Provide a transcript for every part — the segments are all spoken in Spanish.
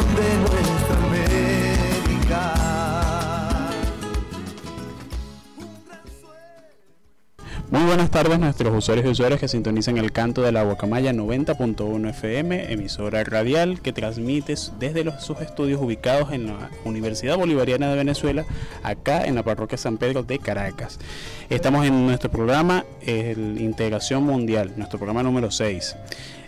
de nuestra América. Muy buenas tardes nuestros usuarios y usuarias que sintonizan el canto de la Guacamaya 90.1 FM, emisora radial que transmite desde los, sus estudios ubicados en la Universidad Bolivariana de Venezuela, acá en la parroquia San Pedro de Caracas. Estamos en nuestro programa Integración Mundial, nuestro programa número 6.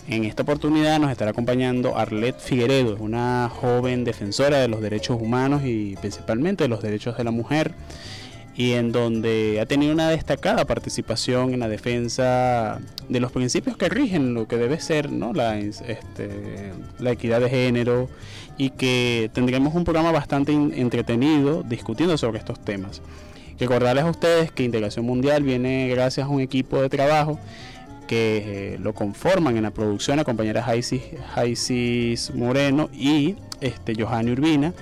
En esta oportunidad nos estará acompañando Arlet Figueredo, una joven defensora de los derechos humanos y principalmente de los derechos de la mujer y en donde ha tenido una destacada participación en la defensa de los principios que rigen lo que debe ser ¿no? la, este, la equidad de género y que tendremos un programa bastante entretenido discutiendo sobre estos temas. Recordarles a ustedes que Integración Mundial viene gracias a un equipo de trabajo que eh, lo conforman en la producción a compañeras Jaisis, Moreno y este, Johanny Urbina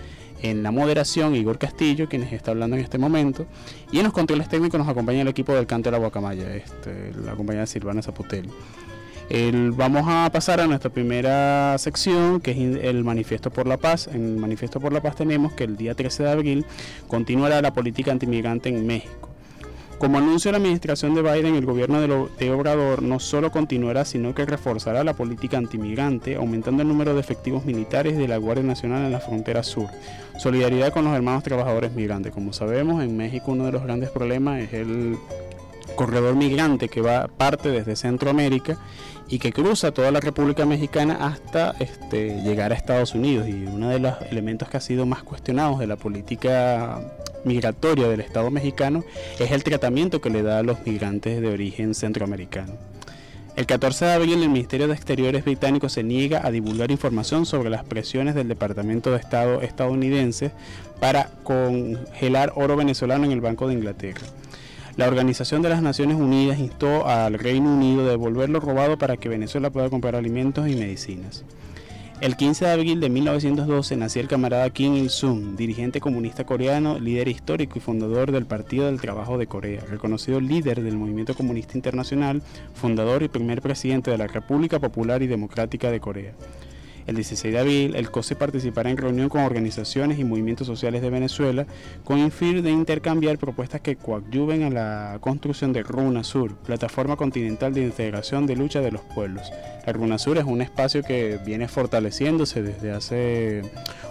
en la moderación Igor Castillo, quienes está hablando en este momento, y en los controles técnicos nos acompaña el equipo del Canto de la Guacamaya, este, la compañera Silvana Zapotelli. El- vamos a pasar a nuestra primera sección, que es el Manifiesto por la Paz. En el Manifiesto por la Paz tenemos que el día 13 de abril continuará la política antimigrante en México. Como anunció la administración de Biden, el gobierno de, Obrador no solo continuará, sino que reforzará la política antimigrante, aumentando el número de efectivos militares de la Guardia Nacional en la frontera sur. Solidaridad con los hermanos trabajadores migrantes. Como sabemos, en México uno de los grandes problemas es el corredor migrante que va parte desde Centroamérica y que cruza toda la República Mexicana hasta este, llegar a Estados Unidos. Y uno de los elementos que ha sido más cuestionados de la política migratoria del Estado mexicano es el tratamiento que le da a los migrantes de origen centroamericano. El 14 de abril el Ministerio de Exteriores británico se niega a divulgar información sobre las presiones del Departamento de Estado estadounidense para congelar oro venezolano en el Banco de Inglaterra. La Organización de las Naciones Unidas instó al Reino Unido a devolver lo robado para que Venezuela pueda comprar alimentos y medicinas. El 15 de abril de 1912 nació el camarada Kim Il-sung, dirigente comunista coreano, líder histórico y fundador del Partido del Trabajo de Corea, reconocido líder del movimiento comunista internacional, fundador y primer presidente de la República Popular y Democrática de Corea. El 16 de abril, el COSE participará en reunión con organizaciones y movimientos sociales de Venezuela con el fin de intercambiar propuestas que coadyuven a la construcción de Runa Sur, plataforma continental de integración de lucha de los pueblos. La Runa Sur es un espacio que viene fortaleciéndose desde hace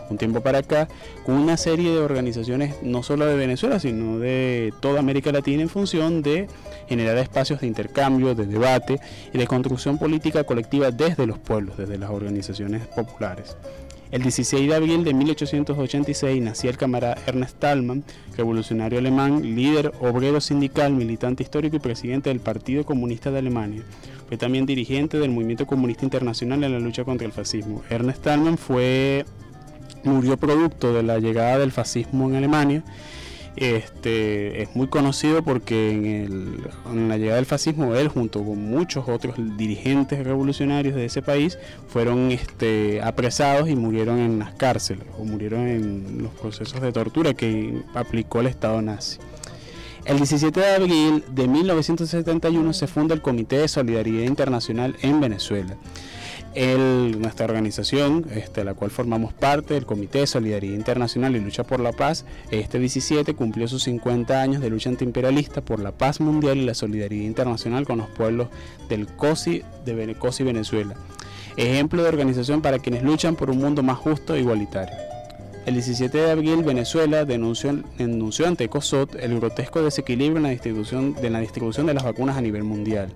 un tiempo para acá, con una serie de organizaciones, no solo de Venezuela, sino de toda América Latina, en función de generar espacios de intercambio, de debate y de construcción política colectiva desde los pueblos, desde las organizaciones populares. El 16 de abril de 1886 nacía el camarada Ernest Thalmann, revolucionario alemán, líder obrero sindical, militante histórico y presidente del Partido Comunista de Alemania. Fue también dirigente del Movimiento Comunista Internacional en la lucha contra el fascismo. Ernest Thalmann fue, murió producto de la llegada del fascismo en Alemania este, es muy conocido porque en, la llegada del fascismo él junto con muchos otros dirigentes revolucionarios de ese país fueron este, apresados y murieron en las cárceles o murieron en los procesos de tortura que aplicó el Estado nazi. El 17 de abril de 1971 se funda el Comité de Solidaridad Internacional en Venezuela nuestra organización, este, la cual formamos parte del Comité de Solidaridad Internacional y Lucha por la Paz, este 17 cumplió sus 50 años de lucha antiimperialista por la paz mundial y la solidaridad internacional con los pueblos del COSI de COSI Venezuela. Ejemplo de organización para quienes luchan por un mundo más justo e igualitario. El 17 de abril, Venezuela denunció, ante COSOT el grotesco desequilibrio en la distribución de las vacunas a nivel mundial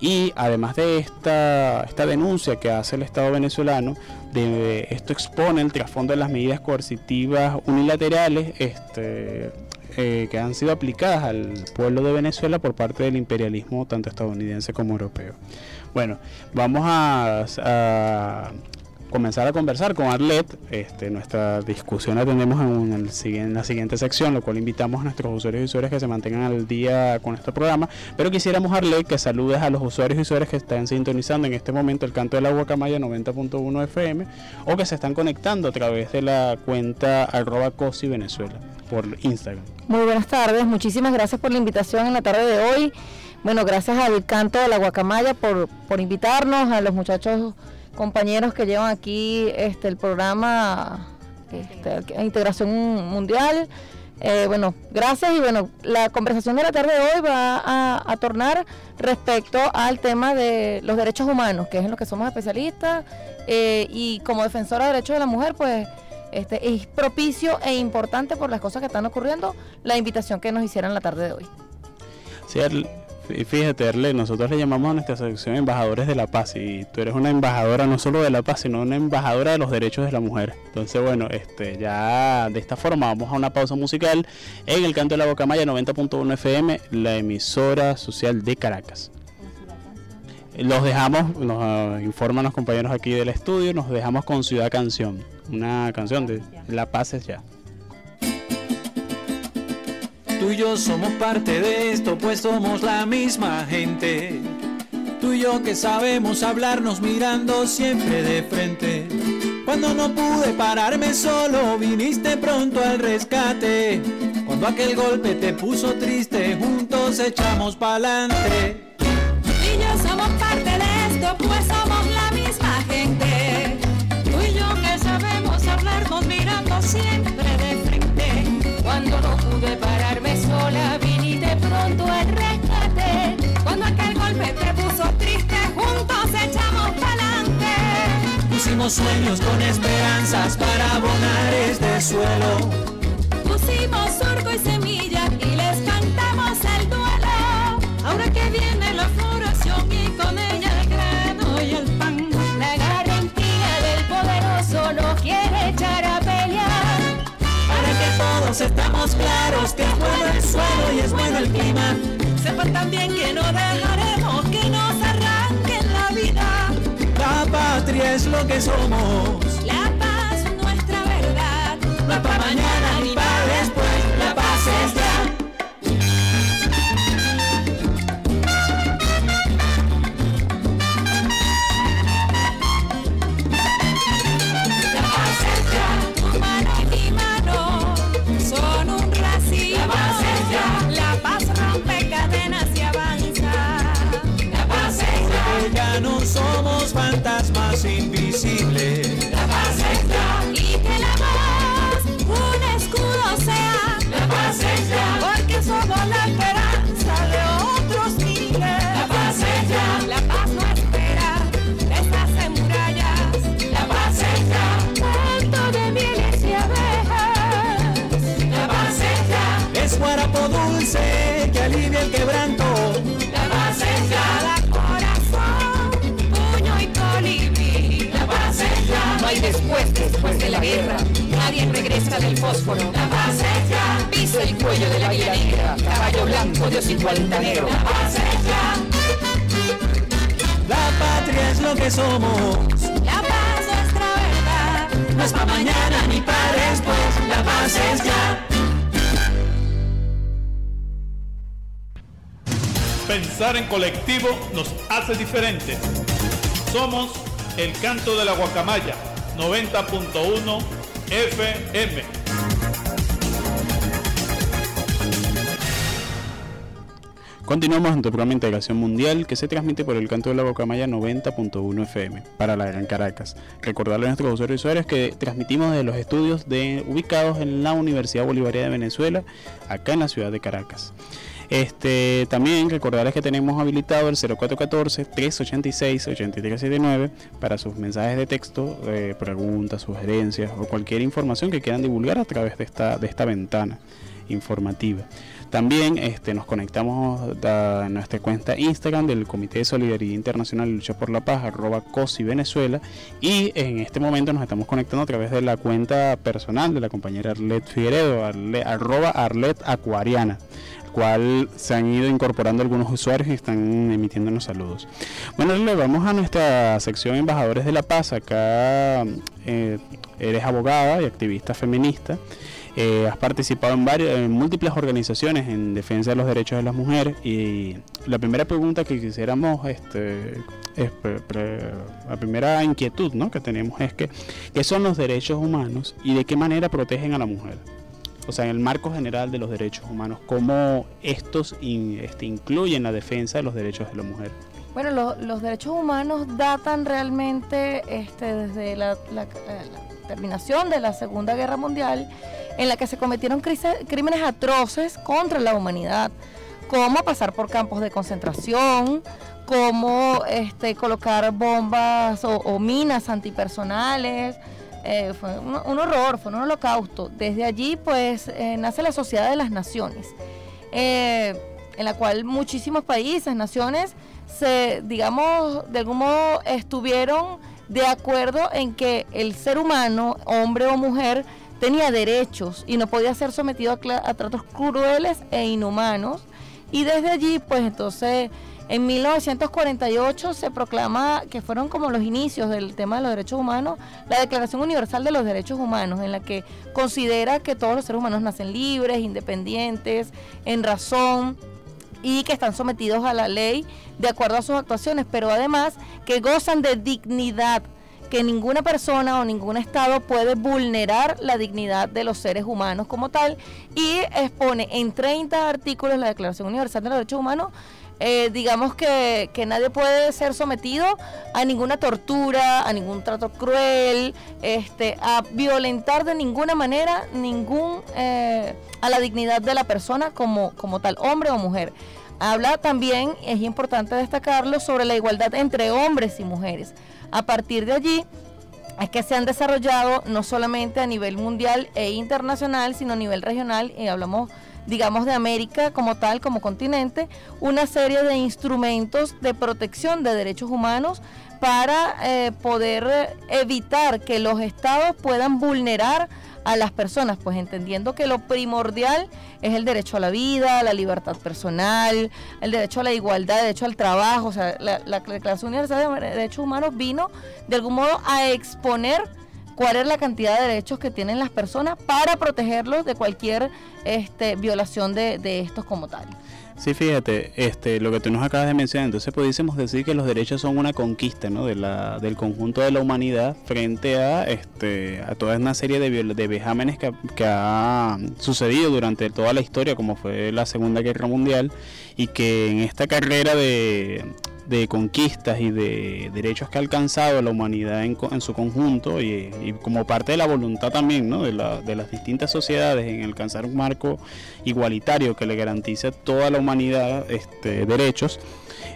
y además de esta, esta denuncia que hace el Estado venezolano, de, esto expone el trasfondo de las medidas coercitivas unilaterales este, eh, que han sido aplicadas al pueblo de Venezuela por parte del imperialismo tanto estadounidense como europeo. Bueno, vamos a comenzar a conversar con Arlet. Este, nuestra discusión la tendremos en, la siguiente sección, lo cual invitamos a nuestros usuarios y usuarias que se mantengan al día con este programa. Pero quisiéramos, Arlet, que saludes a los usuarios y usuarias que están sintonizando en este momento el canto de la Guacamaya 90.1 FM o que se están conectando a través de la cuenta arroba COSI Venezuela por Instagram. Muy buenas tardes, muchísimas gracias por la invitación en la tarde de hoy. Bueno, gracias al canto de la Guacamaya por, por invitarnos, a los muchachos compañeros que llevan aquí este, el programa este, Integración Mundial. Eh, bueno, gracias y bueno, la conversación de la tarde de hoy va a, tornar respecto al tema de los derechos humanos, que es en lo que somos especialistas eh, y como defensora de derechos de la mujer, pues este, es propicio e importante por las cosas que están ocurriendo la invitación que nos hicieran la tarde de hoy. Sí, fíjate, Arle, nosotros le llamamos a nuestra sección embajadores de la paz y tú eres una embajadora no solo de la paz, sino una embajadora de los derechos de la mujer. Entonces, bueno, este ya de esta forma vamos a una pausa musical en el canto de la Boca Maya 90.1 FM, la emisora social de Caracas. Los dejamos, nos ah, informan los compañeros aquí del estudio, nos dejamos con Ciudad Canción, una canción de La Paz es ya. Tú y yo somos parte de esto, pues somos la misma gente. Tú y yo que sabemos hablarnos mirando siempre de frente. Cuando no pude pararme solo, viniste pronto al rescate. Cuando aquel golpe te puso triste, juntos echamos pa'lante. Pusimos sueños con esperanzas para abonar este suelo. Pusimos surco y semilla y les cantamos el duelo. Ahora que viene la floración y con ella el grano y el pan. La garantía del poderoso no quiere echar a todos estamos claros que es bueno el suelo y es bueno el clima. Sepan también que no dejaremos patria es lo que somos. La paz nuestra verdad. No para mañana canto de la guacamaya 90.1 FM. Continuamos en tu programa Integración Mundial que se transmite por el canto de la Bocamaya 90.1 FM para la Gran Caracas. Recordarle a nuestros usuarios y que transmitimos de los estudios de, ubicados en la Universidad Bolivariana de Venezuela, acá en la ciudad de Caracas. Este, también recordarles que tenemos habilitado el 0414-386-8379 para sus mensajes de texto, eh, preguntas, sugerencias o cualquier información que quieran divulgar a través de esta, de esta ventana informativa. También este, nos conectamos a nuestra cuenta Instagram del Comité de Solidaridad Internacional y Lucha por la Paz, arroba COSI Venezuela. Y en este momento nos estamos conectando a través de la cuenta personal de la compañera Arlet Figueredo, arle- arroba Arlet Acuariana cual se han ido incorporando algunos usuarios y están emitiéndonos saludos. Bueno, le vamos a nuestra sección Embajadores de la Paz. Acá eh, eres abogada y activista feminista. Eh, has participado en, varios, en múltiples organizaciones en defensa de los derechos de las mujeres y la primera pregunta que quisiéramos, este, es pre- pre- la primera inquietud ¿no? que tenemos es que, ¿qué son los derechos humanos y de qué manera protegen a la mujer? O sea, en el marco general de los derechos humanos, ¿cómo estos in- este, incluyen la defensa de los derechos de la mujer? Bueno, lo- los derechos humanos datan realmente este, desde la, la- la terminación de la Segunda Guerra Mundial, en la que se cometieron crise- crímenes atroces contra la humanidad, como pasar por campos de concentración, como este, colocar bombas o, o minas antipersonales. Eh, fue un, horror, fue un holocausto. Desde allí, pues, eh, nace la Sociedad de las Naciones, eh, en la cual muchísimos países, naciones, se, digamos, de algún modo estuvieron de acuerdo en que el ser humano, hombre o mujer, tenía derechos y no podía ser sometido a, a tratos crueles e inhumanos. Y desde allí, pues entonces, en 1948 se proclama que fueron como los inicios del tema de los derechos humanos, la Declaración Universal de los Derechos Humanos, en la que considera que todos los seres humanos nacen libres, independientes, en razón, y que están sometidos a la ley de acuerdo a sus actuaciones, pero además que gozan de dignidad, que ninguna persona o ningún Estado puede vulnerar la dignidad de los seres humanos como tal, y expone en 30 artículos la Declaración Universal de los Derechos Humanos, eh, digamos que, que nadie puede ser sometido a ninguna tortura, a ningún trato cruel, este, a violentar de ninguna manera ningún eh, a la dignidad de la persona como, como tal, hombre o mujer. Habla también, es importante destacarlo, sobre la igualdad entre hombres y mujeres. A partir de allí es que se han desarrollado no solamente a nivel mundial e internacional, sino a nivel regional, y hablamos digamos, de América como tal, como continente, una serie de instrumentos de protección de derechos humanos para eh, poder evitar que los estados puedan vulnerar a las personas, pues entendiendo que lo primordial es el derecho a la vida, la libertad personal, el derecho a la igualdad, el derecho al trabajo, o sea, la, la Declaración Universal de Derechos Humanos vino de algún modo a exponer cuál es la cantidad de derechos que tienen las personas para protegerlos de cualquier este, violación de, de estos como tal. Sí, fíjate, este, lo que tú nos acabas de mencionar, entonces pudiésemos decir que los derechos son una conquista ¿no? de del conjunto de la humanidad frente a, este, a toda una serie de, de vejámenes que, que ha sucedido durante toda la historia, como fue la Segunda Guerra Mundial, y que en esta carrera de, de conquistas y de derechos que ha alcanzado la humanidad en, en su conjunto y, y como parte de la voluntad también ¿no? de, la- de las distintas sociedades en alcanzar un marco igualitario que le garantice a toda la humanidad este, derechos,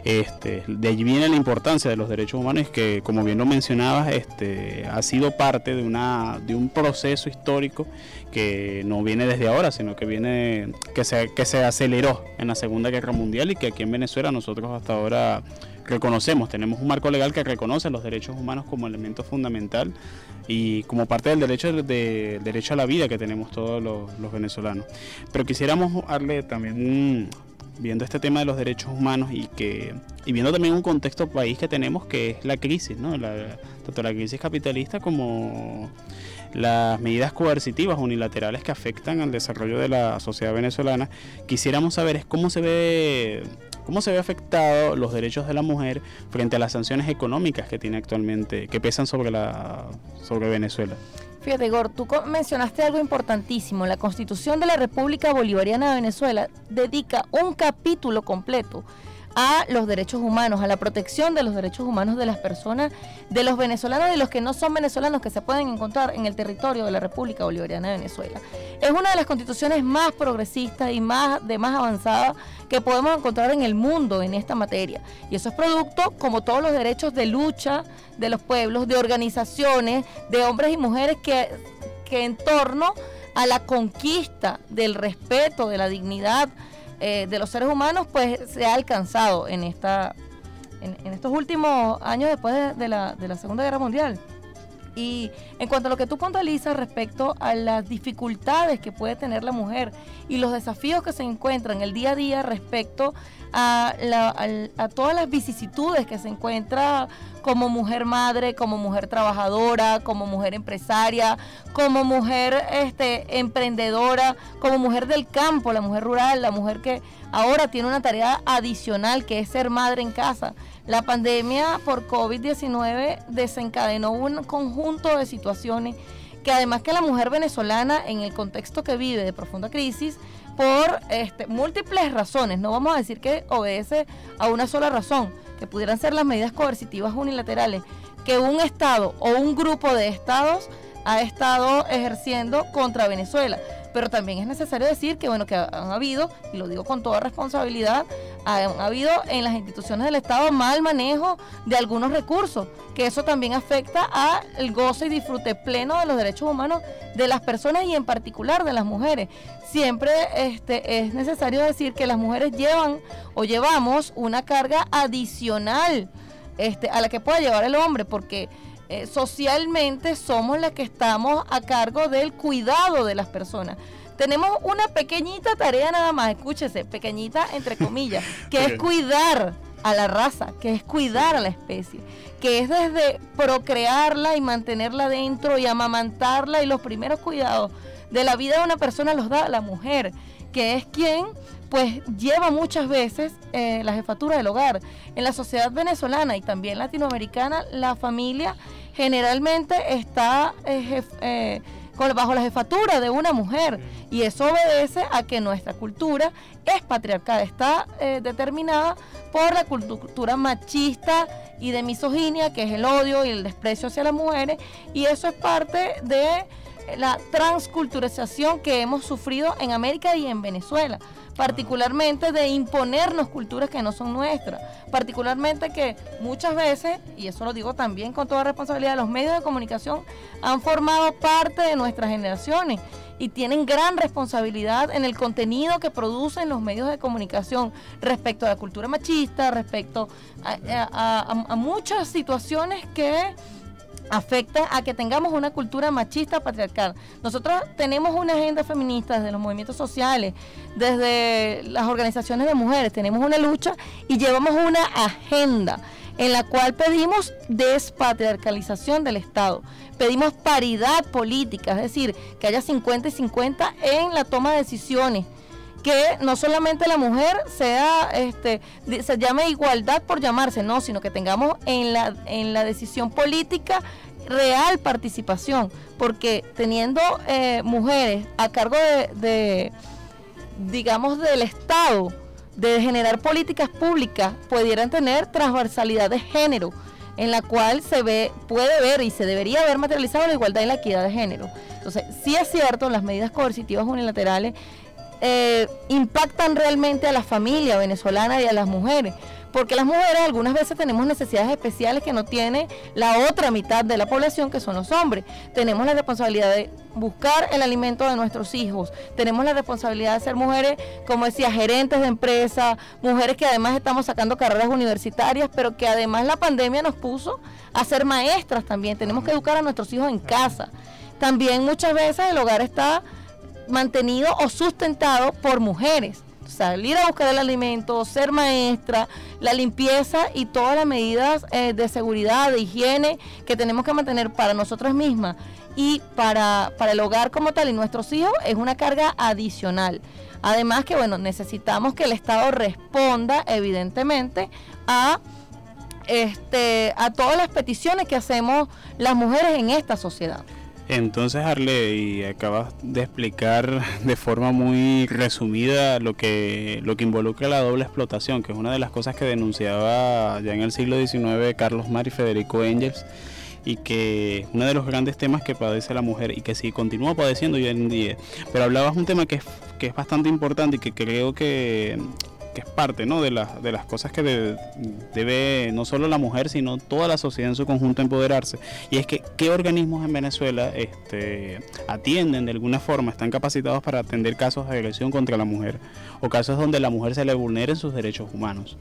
Este, de allí viene la importancia de los derechos humanos que, como bien lo mencionabas, este, ha sido parte de, una, de un proceso histórico que no viene desde ahora, sino que viene que se, que se aceleró en la Segunda Guerra Mundial y que aquí en Venezuela nosotros hasta ahora reconocemos, tenemos un marco legal que reconoce los derechos humanos como elemento fundamental y como parte del derecho de, derecho a la vida que tenemos todos los, los venezolanos. Pero quisiéramos darle también un, viendo este tema de los derechos humanos y que y viendo también un contexto país que tenemos que es la crisis, ¿no? La, tanto la crisis capitalista como las medidas coercitivas unilaterales que afectan al desarrollo de la sociedad venezolana. Quisiéramos saber es cómo se ve cómo se ve afectado los derechos de la mujer frente a las sanciones económicas que tiene actualmente que pesan sobre la sobre Venezuela. Fíjate, Gor, tú mencionaste algo importantísimo. La Constitución de la República Bolivariana de Venezuela dedica un capítulo completo a los derechos humanos, a la protección de los derechos humanos de las personas, de los venezolanos y los que no son venezolanos que se pueden encontrar en el territorio de la República Bolivariana de Venezuela. Es una de las constituciones más progresistas y más de más avanzada que podemos encontrar en el mundo en esta materia. Y eso es producto, como todos los derechos de lucha de los pueblos, de organizaciones, de hombres y mujeres que, que en torno a la conquista del respeto, de la dignidad, eh, de los seres humanos, pues se ha alcanzado en, esta, en, estos últimos años después de, la, de la Segunda Guerra Mundial. Y en cuanto a lo que tú puntualizas respecto a las dificultades que puede tener la mujer y los desafíos que se encuentran el día a día respecto a, a, todas las vicisitudes que se encuentra como mujer madre, como mujer trabajadora, como mujer empresaria, como mujer este, emprendedora, como mujer del campo, la mujer rural, la mujer que ahora tiene una tarea adicional que es ser madre en casa. La pandemia por COVID-19 desencadenó un conjunto de situaciones que además que la mujer venezolana en el contexto que vive de profunda crisis, por este, múltiples razones, no vamos a decir que obedece a una sola razón, que pudieran ser las medidas coercitivas unilaterales que un Estado o un grupo de Estados ha estado ejerciendo contra Venezuela pero también es necesario decir que bueno que han habido y lo digo con toda responsabilidad han habido en las instituciones del Estado mal manejo de algunos recursos que eso también afecta al goce y disfrute pleno de los derechos humanos de las personas y en particular de las mujeres. Siempre este es necesario decir que las mujeres llevan o llevamos una carga adicional este, a la que pueda llevar el hombre porque eh, socialmente somos las que estamos a cargo del cuidado de las personas. Tenemos una pequeñita tarea nada más, escúchese, pequeñita entre comillas, que es cuidar a la raza, que es cuidar a la especie, que es desde procrearla y mantenerla dentro y amamantarla y los primeros cuidados de la vida de una persona los da la mujer, que es quien pues lleva muchas veces eh, la jefatura del hogar. En la sociedad venezolana y también latinoamericana, la familia generalmente está eh, eh, bajo la jefatura de una mujer. Y eso obedece a que nuestra cultura es patriarcal, está determinada por la cultura machista y de misoginia, que es el odio y el desprecio hacia las mujeres, y eso es parte de la transculturización que hemos sufrido en América y en Venezuela particularmente de imponernos culturas que no son nuestras, particularmente que muchas veces, y eso lo digo también con toda responsabilidad, los medios de comunicación han formado parte de nuestras generaciones y tienen gran responsabilidad en el contenido que producen los medios de comunicación respecto a la cultura machista, respecto a, muchas situaciones que afecta a que tengamos una cultura machista patriarcal. Nosotros tenemos una agenda feminista desde los movimientos sociales, desde las organizaciones de mujeres, tenemos una lucha y llevamos una agenda en la cual pedimos despatriarcalización del Estado, pedimos paridad política, es decir, que haya 50 y 50 en la toma de decisiones que no solamente la mujer sea, este, se llame igualdad por llamarse, no, sino que tengamos en la, en la decisión política real participación, porque teniendo eh, mujeres a cargo de, digamos, del Estado, de generar políticas públicas, pudieran tener transversalidad de género, en la cual se ve, puede ver y se debería haber materializado la igualdad y la equidad de género. Entonces, sí es cierto, las medidas coercitivas unilaterales eh, impactan realmente a la familia venezolana y a las mujeres, porque las mujeres algunas veces tenemos necesidades especiales que no tiene la otra mitad de la población, que son los hombres. Tenemos la responsabilidad de buscar el alimento de nuestros hijos, tenemos la responsabilidad de ser mujeres, como decía, gerentes de empresas, mujeres que además estamos sacando carreras universitarias, pero que además la pandemia nos puso a ser maestras también. Tenemos que educar a nuestros hijos en casa. También muchas veces el hogar está mantenido o sustentado por mujeres salir a buscar el alimento, ser maestra, la limpieza y todas las medidas eh, de seguridad, de higiene que tenemos que mantener para nosotras mismas y para, para el hogar como tal y nuestros hijos es una carga adicional. Además que, bueno, necesitamos que el Estado responda, evidentemente, a este, a todas las peticiones que hacemos las mujeres en esta sociedad. Entonces, Arle, acabas de explicar de forma muy resumida lo que, lo que involucra la doble explotación, que es una de las cosas que denunciaba ya en el siglo XIX Carlos Mar y Federico Engels, y que uno de los grandes temas que padece la mujer y que sí continúa padeciendo hoy en día. Pero hablabas un tema que que es bastante importante y que creo que que es parte ¿no? de, de las cosas que debe, no solo la mujer, sino toda la sociedad en su conjunto empoderarse. Y es que qué organismos en Venezuela este, atienden de alguna forma, están capacitados para atender casos de agresión contra la mujer o casos donde la mujer se le vulneren sus derechos humanos.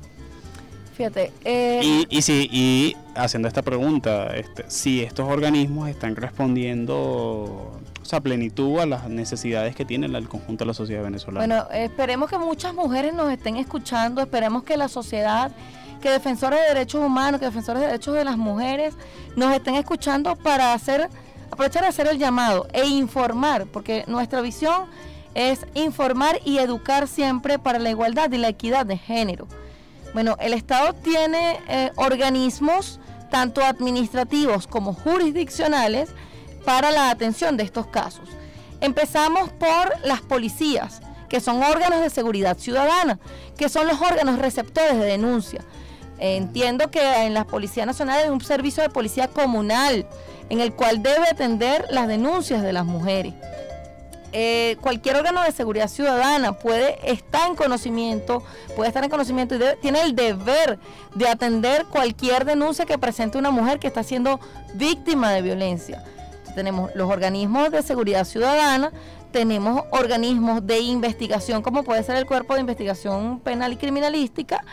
Fíjate. Eh, y, y, sí, y haciendo esta pregunta, este, si estos organismos están respondiendo o sea, plenitud a las necesidades que tiene el conjunto de la sociedad venezolana. Bueno, esperemos que muchas mujeres nos estén escuchando, esperemos que la sociedad, que defensores de derechos humanos, que defensores de derechos de las mujeres nos estén escuchando para hacer, aprovechar de hacer el llamado e informar, porque nuestra visión es informar y educar siempre para la igualdad y la equidad de género. Bueno, el Estado tiene eh, organismos tanto administrativos como jurisdiccionales para la atención de estos casos. Empezamos por las policías, que son órganos de seguridad ciudadana, que son los órganos receptores de denuncia. Entiendo que en la Policía Nacional hay un servicio de policía comunal en el cual debe atender las denuncias de las mujeres. Eh, cualquier órgano de seguridad ciudadana puede estar en conocimiento, puede estar en conocimiento y tiene el deber de atender cualquier denuncia que presente una mujer que está siendo víctima de violencia tenemos los organismos de seguridad ciudadana, tenemos organismos de investigación, como puede ser el Cuerpo de Investigación Penal y Criminalística.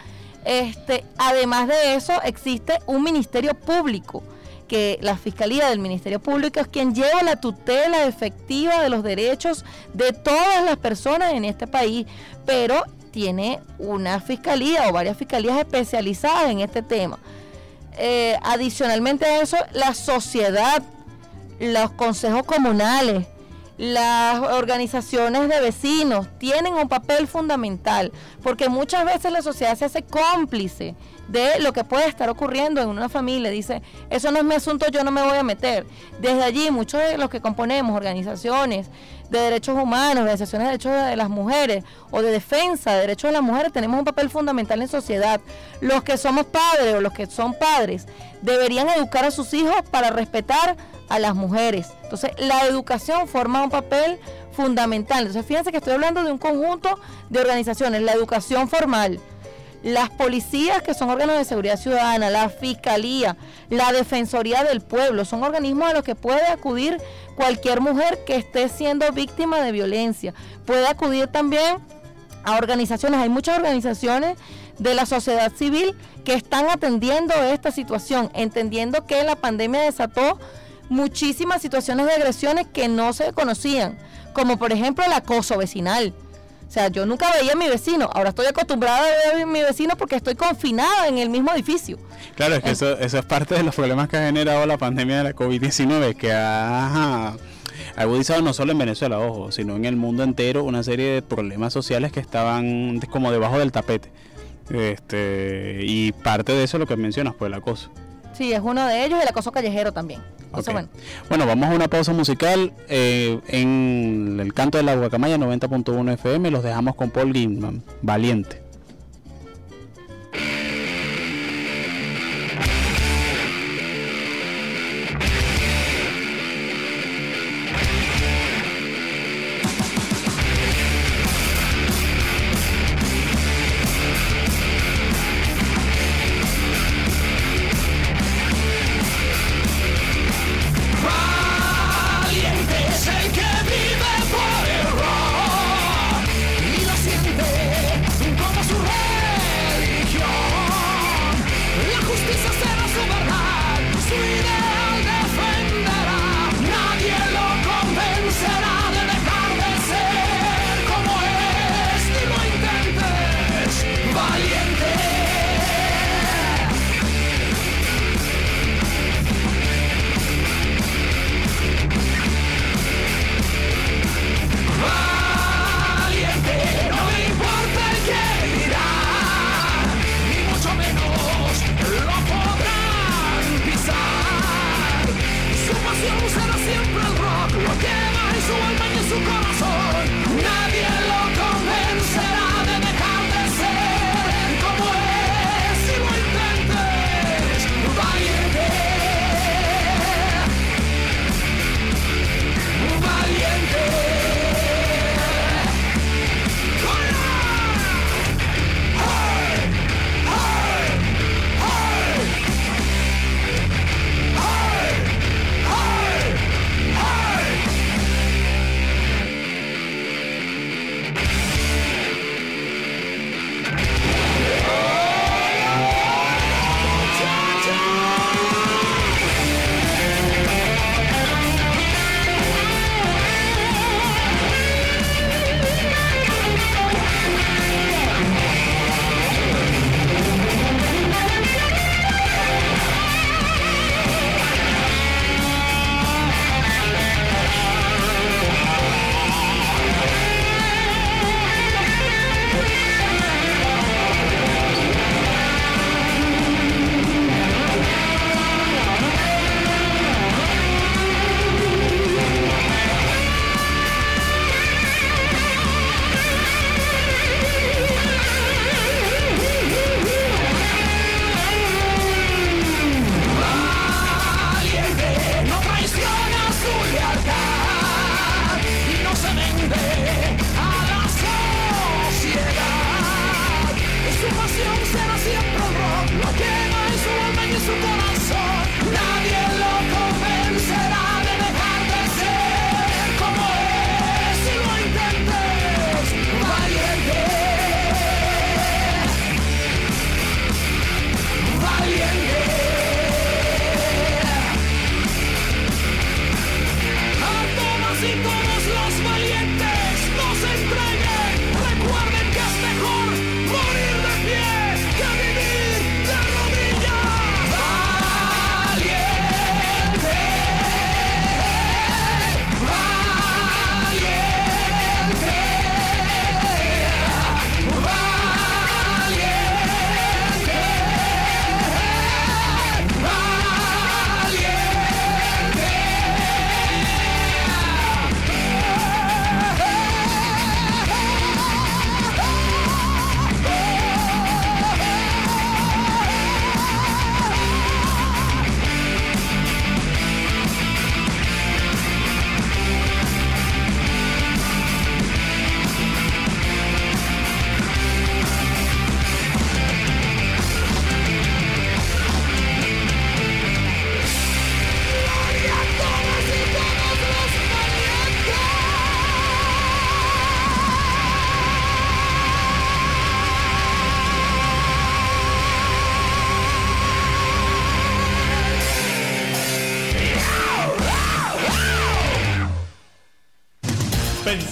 Este, además de eso, existe un Ministerio Público, que la Fiscalía del Ministerio Público es quien lleva la tutela efectiva de los derechos de todas las personas en este país, pero tiene una fiscalía o varias fiscalías especializadas en este tema. Eh, adicionalmente a eso, la sociedad los consejos comunales, las organizaciones de vecinos tienen un papel fundamental, porque muchas veces la sociedad se hace cómplice de lo que puede estar ocurriendo en una familia. Dice, eso no es mi asunto, yo no me voy a meter. Desde allí, muchos de los que componemos organizaciones de derechos humanos, organizaciones de derechos de las mujeres o de defensa de derechos de las mujeres, tenemos un papel fundamental en sociedad. Los que somos padres o los que son padres deberían educar a sus hijos para respetar a las mujeres. Entonces, la educación forma un papel fundamental. Entonces, fíjense que estoy hablando de un conjunto de organizaciones, la educación formal, las policías, que son órganos de seguridad ciudadana, la fiscalía, la defensoría del pueblo, son organismos a los que puede acudir cualquier mujer que esté siendo víctima de violencia. Puede acudir también a organizaciones, hay muchas organizaciones de la sociedad civil que están atendiendo esta situación, entendiendo que la pandemia desató muchísimas situaciones de agresiones que no se conocían, como por ejemplo el acoso vecinal. O sea, yo nunca veía a mi vecino, ahora estoy acostumbrada a ver a mi vecino porque estoy confinada en el mismo edificio. Claro, es que eso, eso es parte de los problemas que ha generado la pandemia de la COVID-19, que ha agudizado no solo en Venezuela, ojo, sino en el mundo entero una serie de problemas sociales que estaban como debajo del tapete. Este, y parte de eso es lo que mencionas, pues el acoso. Sí, es uno de ellos el acoso callejero también. bueno. vamos a una pausa musical eh, en el canto de la Guacamaya 90.1 FM. Los dejamos con Paul Gilman, Valiente.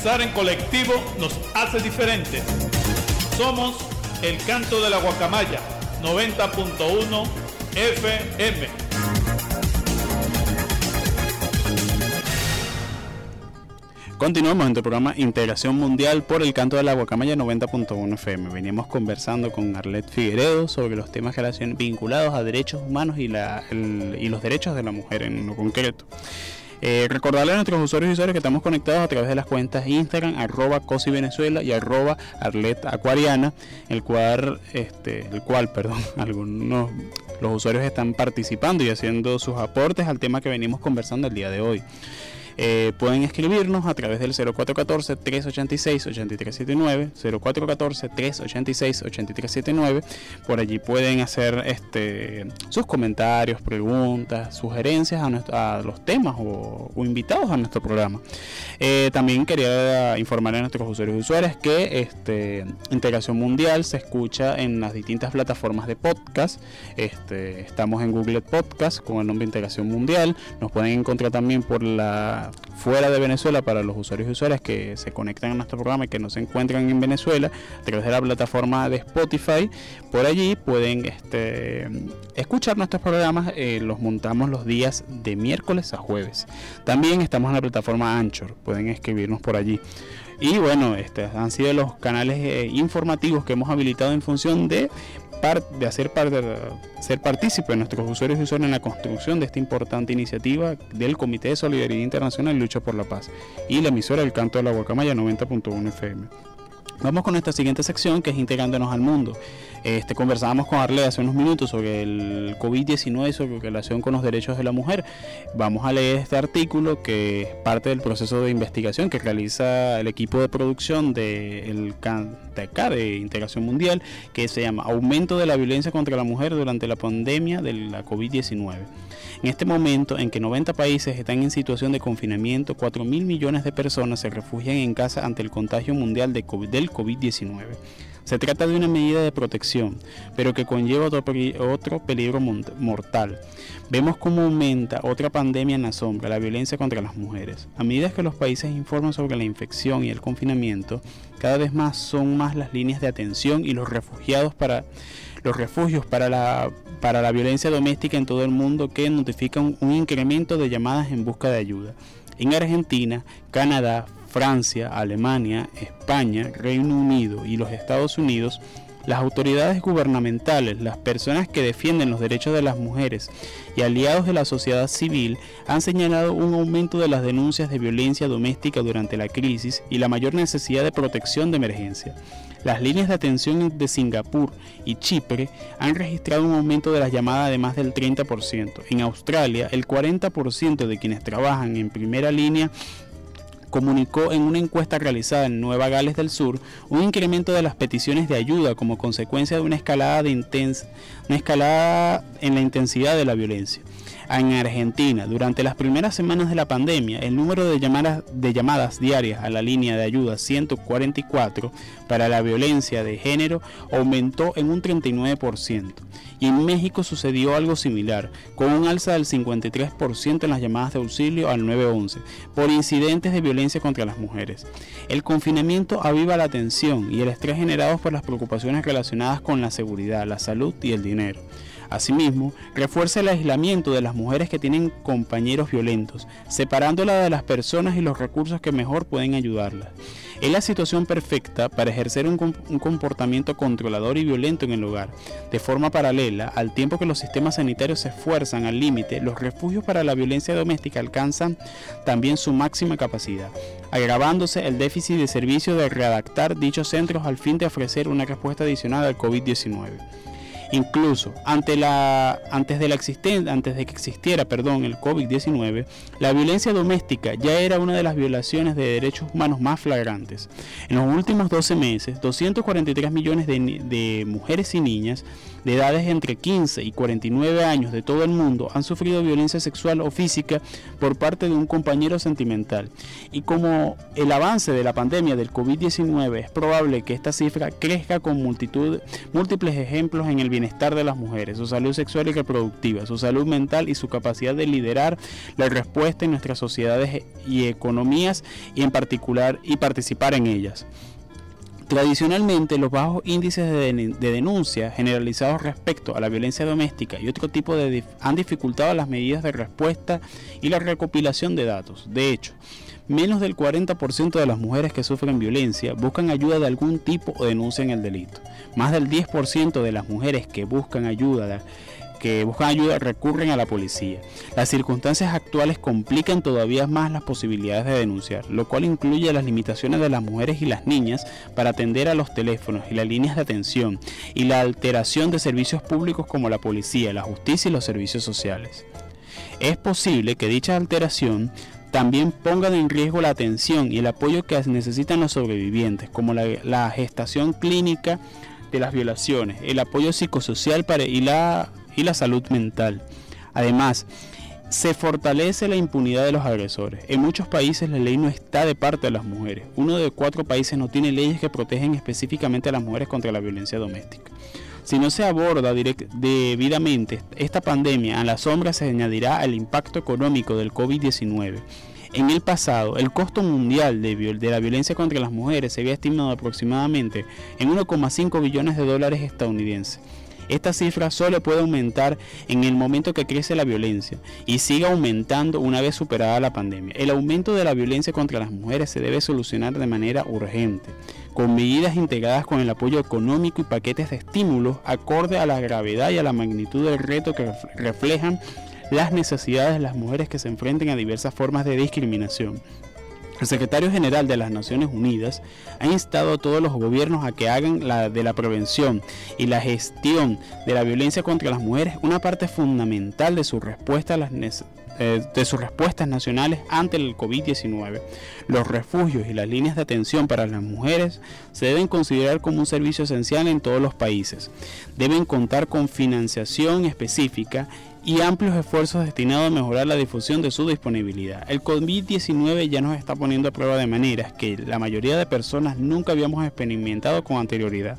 En colectivo nos hace diferentes. Somos el canto de la guacamaya 90.1 FM. Continuamos en tu programa Integración Mundial por el canto de la Guacamaya 90.1 FM. Veníamos conversando con Arlet Figueredo sobre los temas vinculados a derechos humanos y, la, y los derechos de la mujer en lo concreto. Eh, recordarle a nuestros usuarios y usuarios que estamos conectados a través de las cuentas Instagram, arroba Cosi Venezuela y arroba Arlet Acuariana, el cual, este, el cual, perdón, algunos los usuarios están participando y haciendo sus aportes al tema que venimos conversando el día de hoy. Eh, pueden escribirnos a través del 0414-386-8379, 0414-386-8379. Por allí pueden hacer este, sus comentarios, preguntas, sugerencias a, los temas o, invitados a nuestro programa. Eh, también quería informar a nuestros usuarios y usuarias que este, Integración Mundial se escucha en las distintas plataformas de podcast. Este, estamos en Google Podcast con el nombre Integración Mundial. Nos pueden encontrar también por la fuera de Venezuela para los usuarios y usuarias que se conectan a nuestro programa y que no se encuentran en Venezuela a través de la plataforma de Spotify. Por allí pueden este, escuchar nuestros programas, eh, los montamos los días de miércoles a jueves. También estamos en la plataforma Anchor, pueden escribirnos por allí. Y bueno, este, han sido los canales eh, informativos que hemos habilitado en función de de hacer parte, ser partícipe de nuestros usuarios y usuarios en la construcción de esta importante iniciativa del Comité de Solidaridad Internacional y Lucha por la Paz y la emisora del Canto de la Guacamaya 90.1 FM. Vamos con esta siguiente sección que es Integrándonos al Mundo. Este, conversábamos con Arle hace unos minutos sobre el COVID-19 y sobre relación con los derechos de la mujer. Vamos a leer este artículo que es parte del proceso de investigación que realiza el equipo de producción del de, de Integración Mundial, que se llama Aumento de la violencia contra la mujer durante la pandemia de la COVID-19. En este momento en que 90 países están en situación de confinamiento, 4 mil millones de personas se refugian en casa ante el contagio mundial de del COVID-19. Se trata de una medida de protección, pero que conlleva otro, peligro mortal. Vemos cómo aumenta otra pandemia en la sombra, la violencia contra las mujeres. A medida que los países informan sobre la infección y el confinamiento, cada vez más son más las líneas de atención y los refugiados para los refugios para la, para la violencia doméstica en todo el mundo que notifican un incremento de llamadas en busca de ayuda. En Argentina, Canadá, Francia, Alemania, España, Reino Unido y los Estados Unidos, las autoridades gubernamentales, las personas que defienden los derechos de las mujeres y aliados de la sociedad civil han señalado un aumento de las denuncias de violencia doméstica durante la crisis y la mayor necesidad de protección de emergencia. Las líneas de atención de Singapur y Chipre han registrado un aumento de las llamadas de más del 30%. En Australia, el 40% de quienes trabajan en primera línea comunicó en una encuesta realizada en Nueva Gales del Sur un incremento de las peticiones de ayuda como consecuencia de una escalada, de una escalada en la intensidad de la violencia en Argentina. Durante las primeras semanas de la pandemia, el número de llamadas, diarias a la línea de ayuda 144 para la violencia de género aumentó en un 39%. Y en México sucedió algo similar, con un alza del 53% en las llamadas de auxilio al 911 por incidentes de violencia contra las mujeres. El confinamiento aviva la tensión y el estrés generados por las preocupaciones relacionadas con la seguridad, la salud y el dinero. Asimismo, refuerza el aislamiento de las mujeres que tienen compañeros violentos, separándolas de las personas y los recursos que mejor pueden ayudarlas. Es la situación perfecta para ejercer un, comportamiento controlador y violento en el hogar. De forma paralela, al tiempo que los sistemas sanitarios se esfuerzan al límite, los refugios para la violencia doméstica alcanzan también su máxima capacidad, agravándose el déficit de servicio de redactar dichos centros al fin de ofrecer una respuesta adicional al COVID-19. Incluso ante la, antes, de la antes de que existiera perdón, el COVID-19, la violencia doméstica ya era una de las violaciones de derechos humanos más flagrantes. En los últimos 12 meses, 243 millones de mujeres y niñas de edades entre 15 y 49 años de todo el mundo han sufrido violencia sexual o física por parte de un compañero sentimental. Y como el avance de la pandemia del COVID-19 es probable que esta cifra crezca con multitud, múltiples ejemplos en el bienestar de las mujeres, su salud sexual y reproductiva, su salud mental y su capacidad de liderar la respuesta en nuestras sociedades y economías y en particular y participar en ellas. Tradicionalmente, los bajos índices de, denuncia generalizados respecto a la violencia doméstica y otro tipo de han dificultado las medidas de respuesta y la recopilación de datos. De hecho, menos del 40% de las mujeres que sufren violencia buscan ayuda de algún tipo o denuncian el delito. Más del 10% de las mujeres que buscan ayuda que buscan ayuda recurren a la policía. Las circunstancias actuales complican todavía más las posibilidades de denunciar, lo cual incluye las limitaciones de las mujeres y las niñas para atender a los teléfonos y las líneas de atención y la alteración de servicios públicos como la policía, la justicia y los servicios sociales. Es posible que dicha alteración también pongan en riesgo la atención y el apoyo que necesitan los sobrevivientes, como la, gestación clínica de las violaciones, el apoyo psicosocial y la y la salud mental. Además, se fortalece la impunidad de los agresores. En muchos países la ley no está de parte de las mujeres. Uno de cuatro países no tiene leyes que protegen específicamente a las mujeres contra la violencia doméstica. Si no se aborda debidamente esta pandemia, a la sombra se añadirá el impacto económico del COVID-19. En el pasado, el costo mundial de, de, la violencia contra las mujeres se había estimado aproximadamente en 1,5 billones de dólares estadounidenses. Esta cifra solo puede aumentar en el momento que crece la violencia y siga aumentando una vez superada la pandemia. El aumento de la violencia contra las mujeres se debe solucionar de manera urgente, con medidas integradas con el apoyo económico y paquetes de estímulos acorde a la gravedad y a la magnitud del reto que reflejan las necesidades de las mujeres que se enfrenten a diversas formas de discriminación. El secretario general de las Naciones Unidas ha instado a todos los gobiernos a que hagan la, de la prevención y la gestión de la violencia contra las mujeres una parte fundamental de eh, de sus respuestas nacionales ante el COVID-19. Los refugios y las líneas de atención para las mujeres se deben considerar como un servicio esencial en todos los países. Deben contar con financiación específica y amplios esfuerzos destinados a mejorar la difusión de su disponibilidad. El COVID-19 ya nos está poniendo a prueba de maneras que la mayoría de personas nunca habíamos experimentado con anterioridad.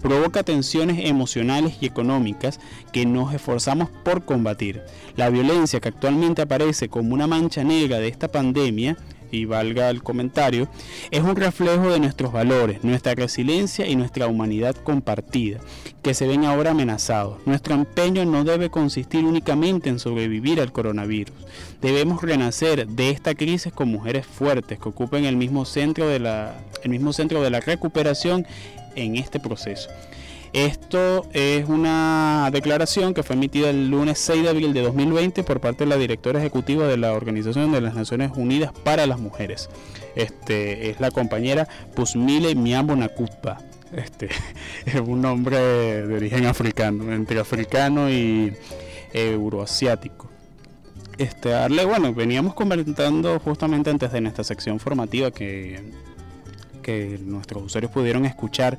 Provoca tensiones emocionales y económicas que nos esforzamos por combatir. La violencia que actualmente aparece como una mancha negra de esta pandemia y valga el comentario, es un reflejo de nuestros valores, nuestra resiliencia y nuestra humanidad compartida, que se ven ahora amenazados. Nuestro empeño no debe consistir únicamente en sobrevivir al coronavirus. Debemos renacer de esta crisis con mujeres fuertes que ocupen el mismo centro de la, el mismo centro de la recuperación en este proceso. Esto es una declaración que fue emitida el lunes 6 de abril de 2020 por parte de la directora ejecutiva de la Organización de las Naciones Unidas para las Mujeres. Este es la compañera Pusmile Miambo Nakutba. Este es un nombre de origen africano, entre africano y euroasiático. Este, Arle, bueno, veníamos comentando justamente antes de nuestra sección formativa que que nuestros usuarios pudieron escuchar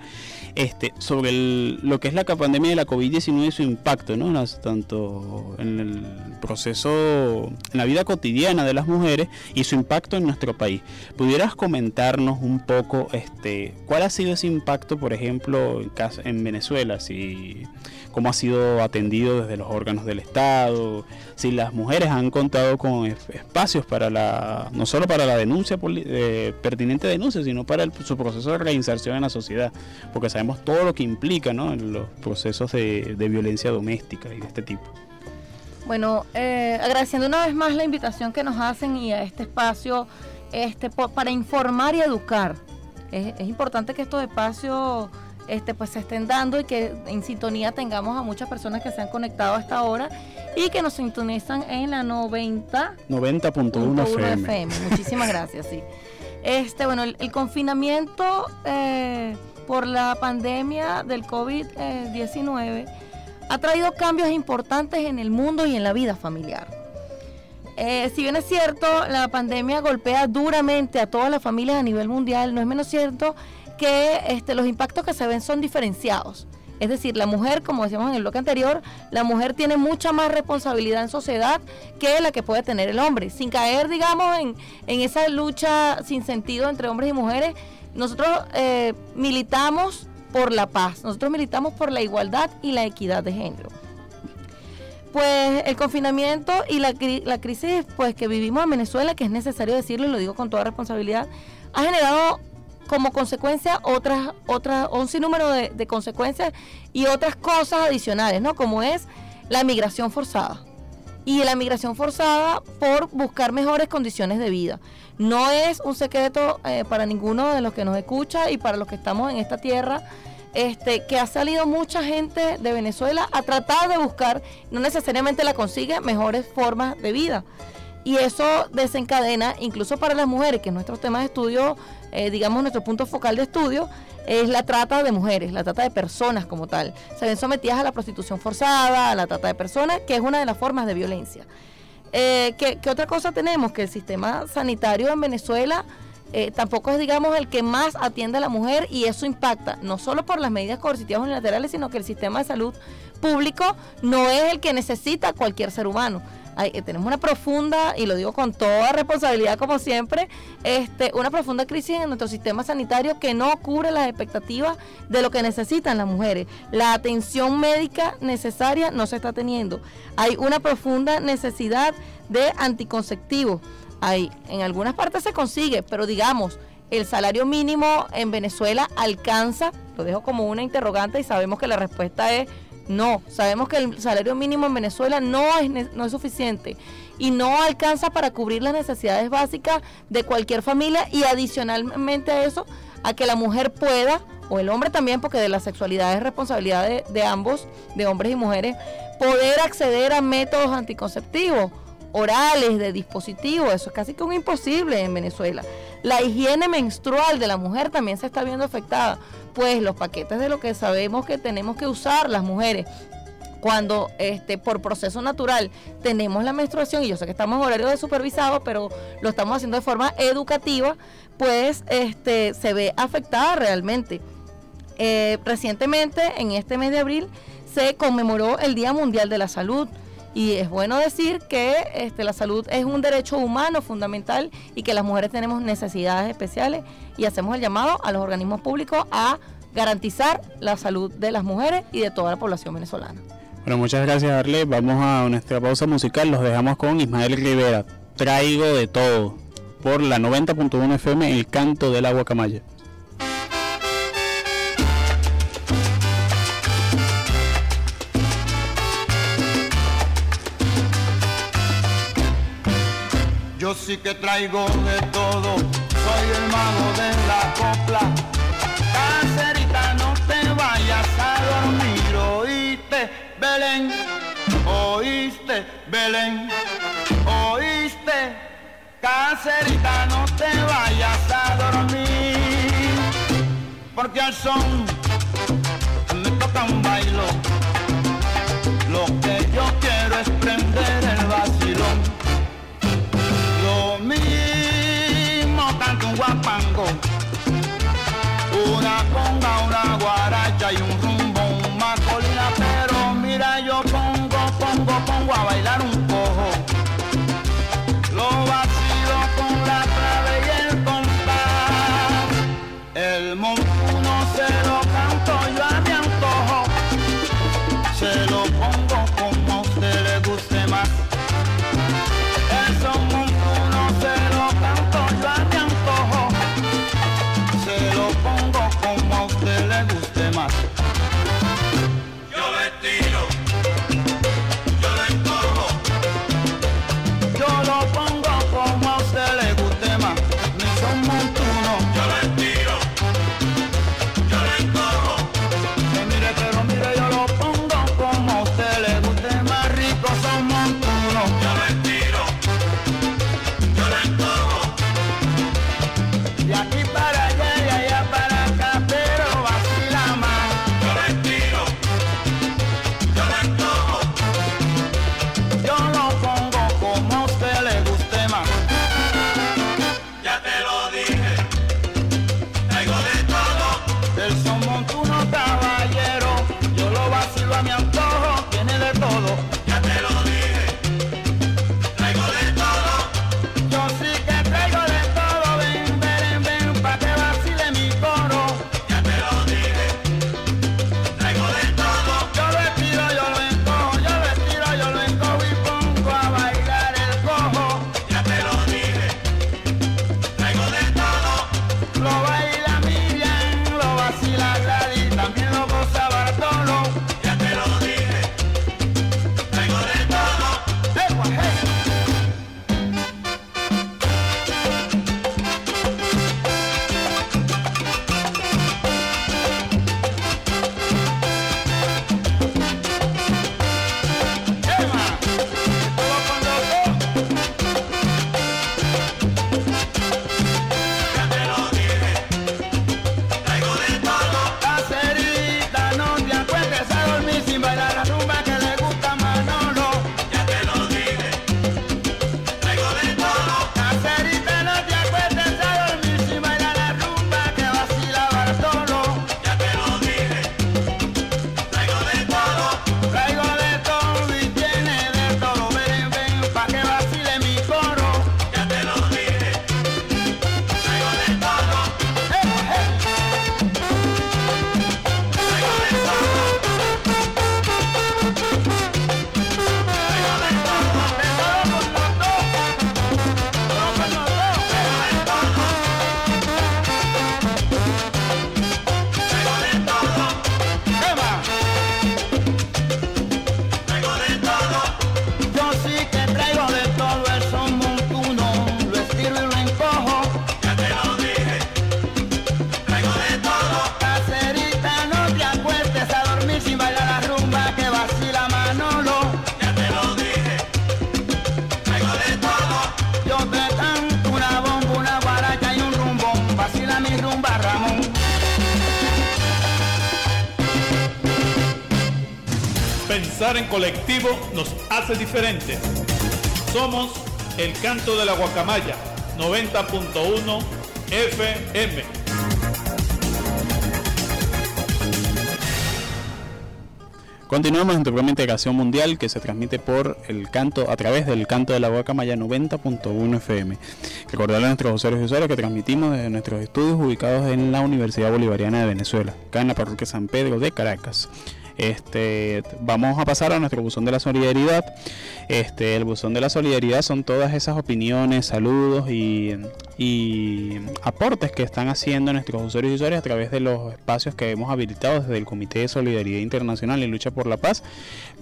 este, sobre lo que es la pandemia de la COVID-19 y su impacto, ¿no? tanto en el proceso, en la vida cotidiana de las mujeres y su impacto en nuestro país. ¿Pudieras comentarnos un poco este, cuál ha sido ese impacto, por ejemplo, en, en Venezuela? Si cómo ha sido atendido desde los órganos del Estado, si las mujeres han contado con espacios para la, no solo para la denuncia, eh, pertinente denuncia, sino para su proceso de reinserción en la sociedad, porque sabemos todo lo que implica ¿no? en los procesos de, violencia doméstica y de este tipo. Bueno, eh, agradeciendo una vez más la invitación que nos hacen y a este espacio este, para informar y educar. Es, es importante que estos espacios este, pues se estén dando y que en sintonía tengamos a muchas personas que se han conectado a esta hora y que nos sintonizan en la 90 90.1 FM. Muchísimas gracias, sí. Este, bueno, el, confinamiento eh, por la pandemia del COVID-19 ha traído cambios importantes en el mundo y en la vida familiar. Eh, si bien es cierto, la pandemia golpea duramente a todas las familias a nivel mundial, no es menos cierto que este, los impactos que se ven son diferenciados. Es decir, la mujer, como decíamos en el bloque anterior, la mujer tiene mucha más responsabilidad en sociedad que la que puede tener el hombre. Sin caer, digamos, en, esa lucha sin sentido entre hombres y mujeres, nosotros eh, militamos por la paz. Nosotros militamos por la igualdad y la equidad de género. Pues el confinamiento y la, la crisis pues, que vivimos en Venezuela, que es necesario decirlo y lo digo con toda responsabilidad, ha generado como consecuencia otras, otras, un sinnúmero de, de consecuencias y otras cosas adicionales, ¿no? Como es la migración forzada. Y la migración forzada por buscar mejores condiciones de vida. No es un secreto eh, para ninguno de los que nos escucha y para los que estamos en esta tierra este, que ha salido mucha gente de Venezuela a tratar de buscar, no necesariamente la consigue, mejores formas de vida. Y eso desencadena, incluso para las mujeres, que es nuestro tema de estudio, eh, digamos nuestro punto focal de estudio, es la trata de mujeres, la trata de personas como tal. Se ven sometidas a la prostitución forzada, a la trata de personas, que es una de las formas de violencia. Eh, ¿qué, otra cosa tenemos? Que el sistema sanitario en Venezuela eh, tampoco es, digamos, el que más atiende a la mujer y eso impacta no solo por las medidas coercitivas unilaterales, sino que el sistema de salud público no es el que necesita cualquier ser humano. Eh, tenemos una profunda, y lo digo con toda responsabilidad como siempre, este, una profunda crisis en nuestro sistema sanitario que no cubre las expectativas de lo que necesitan las mujeres. La atención médica necesaria no se está teniendo. Hay una profunda necesidad de anticonceptivos. Hay, en algunas partes se consigue, pero digamos, el salario mínimo en Venezuela alcanza, lo dejo como una interrogante y sabemos que la respuesta es no, sabemos que el salario mínimo en Venezuela no es, no es suficiente y no alcanza para cubrir las necesidades básicas de cualquier familia y adicionalmente a eso, a que la mujer pueda, o el hombre también, porque de la sexualidad es responsabilidad de, de ambos, de hombres y mujeres, poder acceder a métodos anticonceptivos orales, de dispositivos, eso es casi que un imposible en Venezuela. La higiene menstrual de la mujer también se está viendo afectada pues los paquetes de lo que sabemos que tenemos que usar las mujeres. Cuando este por proceso natural tenemos la menstruación y yo sé que estamos en horario de supervisado pero lo estamos haciendo de forma educativa pues este se ve afectada realmente. Eh, recientemente en este mes de abril se conmemoró el Día Mundial de la Salud y es bueno decir que este, la salud es un derecho humano fundamental y que las mujeres tenemos necesidades especiales y hacemos el llamado a los organismos públicos a garantizar la salud de las mujeres y de toda la población venezolana. Bueno, muchas gracias, Arle. Vamos a nuestra pausa musical. Los dejamos con Ismael Rivera. Traigo de todo. Por la 90.1 FM, El Canto del Agua Yo sí que traigo de todo, soy el mago de la copla. Cacerita, no te vayas a dormir, oíste, Belén, oíste, Belén, oíste, cacerita, no te vayas a dormir, porque al son me toca un bailo, lo que tanto nos hace diferentes. Somos el canto de la guacamaya 90.1 FM. Continuamos en tu programa Integración Mundial que se transmite por el canto, a través del canto de la Guacamaya 90.1 FM. Recordarle a nuestros usuarios y usuarios que transmitimos desde nuestros estudios ubicados en la Universidad Bolivariana de Venezuela, acá en la parroquia San Pedro de Caracas. Este, vamos a pasar a nuestro buzón de la solidaridad. Este, el buzón de la solidaridad son todas esas opiniones, saludos y, y aportes que están haciendo nuestros usuarios y usuarias a través de los espacios que hemos habilitado desde el Comité de Solidaridad Internacional y Lucha por la Paz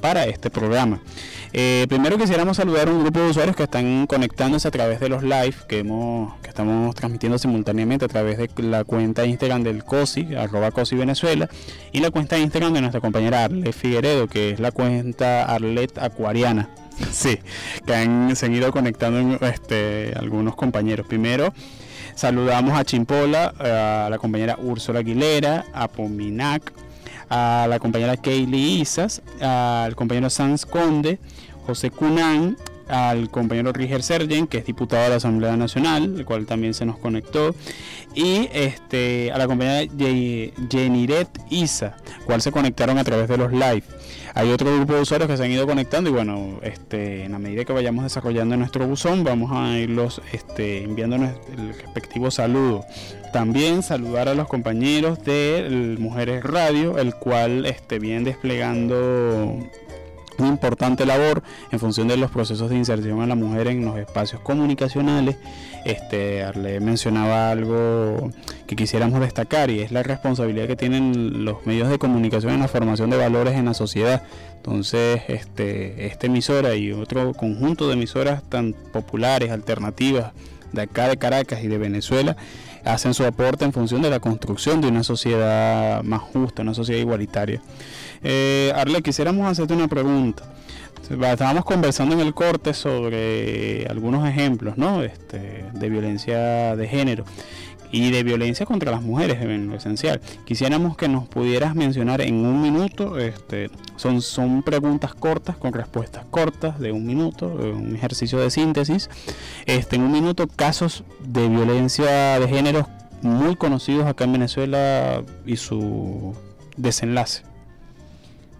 para este programa. Eh, primero quisiéramos saludar a un grupo de usuarios que están conectándose a través de los live que, hemos, que estamos transmitiendo simultáneamente a través de la cuenta Instagram del COSI, arroba COSI Venezuela, y la cuenta Instagram de nuestra compañera Arlet Figueredo, que es la cuenta Arlet Acuariana. Sí, que han seguido conectando este, algunos compañeros. Primero, saludamos a Chimpola, a la compañera Úrsula Aguilera, a Pominac, a la compañera Kaylee Isas, al compañero Sanz Conde, José Cunán, al compañero Riger Sergen, que es diputado de la Asamblea Nacional, el cual también se nos conectó, y este, a la compañera Jeniret Isa, cual se conectaron a través de los live. Hay otro grupo de usuarios que se han ido conectando y bueno, este, en la medida que vayamos desarrollando nuestro buzón, vamos a irlos este, enviando el respectivo saludo. También saludar a los compañeros de Mujeres Radio, el cual este, viene desplegando una importante labor en función de los procesos de inserción a la mujer en los espacios comunicacionales. Este, Arle mencionaba algo que quisiéramos destacar y es la responsabilidad que tienen los medios de comunicación en la formación de valores en la sociedad. Entonces, este, esta emisora y otro conjunto de emisoras tan populares, alternativas, de acá de Caracas y de Venezuela, hacen su aporte en función de la construcción de una sociedad más justa, una sociedad igualitaria. Eh, Arle, quisiéramos hacerte una pregunta. Estábamos conversando en el corte sobre algunos ejemplos ¿no? este, de violencia de género y de violencia contra las mujeres en lo esencial. Quisiéramos que nos pudieras mencionar en un minuto, este, son, son preguntas cortas con respuestas cortas de un minuto, un ejercicio de síntesis, este, en un minuto casos de violencia de género muy conocidos acá en Venezuela y su desenlace.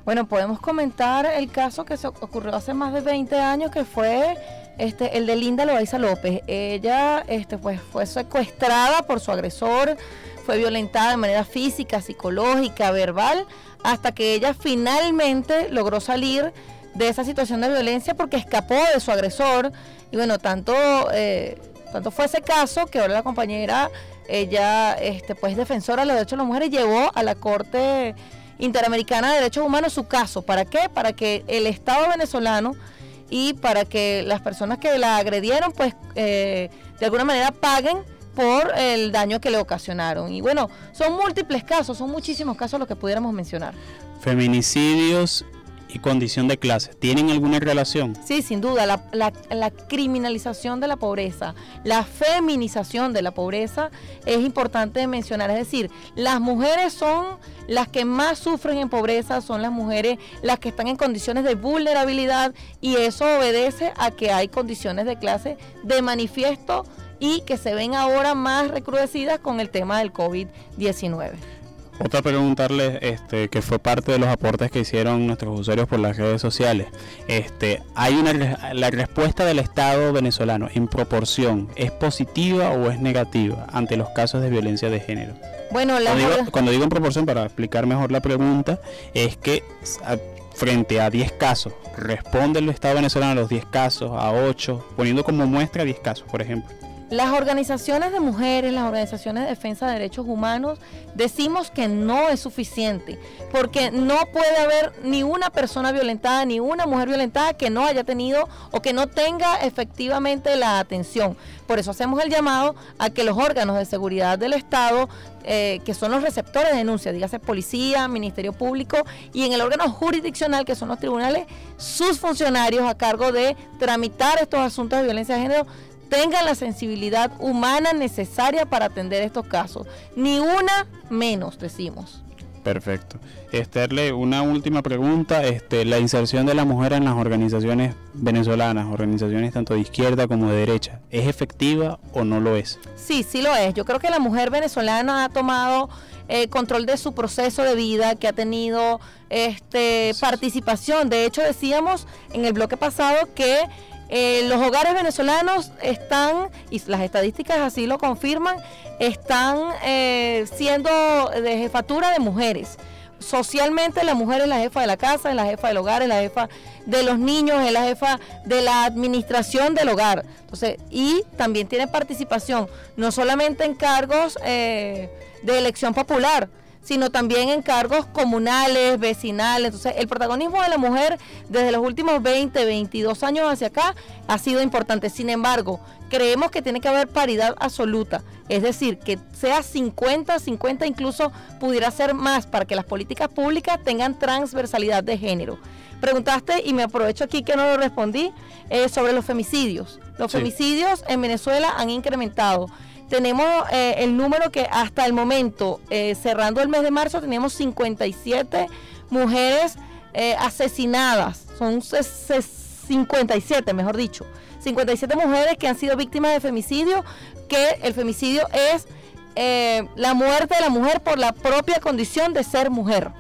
Bueno, podemos comentar el caso que se ocurrió hace más de 20 años, que fue este, el de Linda Loaiza López. Ella este, pues, fue secuestrada por su agresor, fue violentada de manera física, psicológica, verbal, hasta que ella finalmente logró salir de esa situación de violencia porque escapó de su agresor. Y bueno, tanto, eh, tanto fue ese caso que ahora la compañera, ella este, pues defensora de los derechos de las mujeres, llevó a la Corte Interamericana de Derechos Humanos su caso. ¿Para qué? Para que el Estado venezolano y para que las personas que la agredieron, pues eh, de alguna manera paguen por el daño que le ocasionaron. Y bueno, son múltiples casos, son muchísimos casos los que pudiéramos mencionar. Feminicidios y condición de clase, ¿tienen alguna relación? Sí, sin duda, la, la, criminalización de la pobreza, la feminización de la pobreza es importante mencionar, es decir, las mujeres son las que más sufren en pobreza, son las mujeres las que están en condiciones de vulnerabilidad y eso obedece a que hay condiciones de clase de manifiesto y que se ven ahora más recrudecidas con el tema del COVID-19. Otra preguntarle, este, que fue parte de los aportes que hicieron nuestros usuarios por las redes sociales. Este, hay una la respuesta del Estado venezolano en proporción es positiva o es negativa ante los casos de violencia de género. Bueno, la cuando, digo, cuando digo en proporción para explicar mejor la pregunta es que frente a 10 casos responde el Estado venezolano a los 10 casos, a 8, poniendo como muestra 10 casos, por ejemplo. Las organizaciones de mujeres, las organizaciones de defensa de derechos humanos, decimos que no es suficiente, porque no puede haber ni una persona violentada, ni una mujer violentada que no haya tenido o que no tenga efectivamente la atención. Por eso hacemos el llamado a que los órganos de seguridad del Estado, eh, que son los receptores de denuncias, dígase policía, Ministerio Público, y en el órgano jurisdiccional, que son los tribunales, sus funcionarios a cargo de tramitar estos asuntos de violencia de género, tengan la sensibilidad humana necesaria para atender estos casos. Ni una menos, decimos. Perfecto. Esterle, una última pregunta. Este, la inserción de la mujer en las organizaciones venezolanas, organizaciones tanto de izquierda como de derecha, ¿es efectiva o no lo es? Sí, sí lo es. Yo creo que la mujer venezolana ha tomado eh, control de su proceso de vida, que ha tenido este, participación. De hecho, decíamos en el bloque pasado que eh, los hogares venezolanos están, y las estadísticas así lo confirman, están eh, siendo de jefatura de mujeres. Socialmente la mujer es la jefa de la casa, es la jefa del hogar, es la jefa de los niños, es la jefa de la administración del hogar. Entonces, y también tiene participación, no solamente en cargos eh, de elección popular, sino también en cargos comunales, vecinales. Entonces, el protagonismo de la mujer desde los últimos 20, 22 años hacia acá ha sido importante. Sin embargo, creemos que tiene que haber paridad absoluta. Es decir, que sea 50, 50 incluso pudiera ser más para que las políticas públicas tengan transversalidad de género. Preguntaste y me aprovecho aquí que no lo respondí eh, sobre los femicidios. Los femicidios en Venezuela han incrementado tenemos eh, el número que hasta el momento, eh, cerrando el mes de marzo, tenemos 57 mujeres eh, asesinadas. Son 57, mejor dicho. 57 mujeres que han sido víctimas de femicidio, que el femicidio es la muerte de la mujer por la propia condición de ser mujer.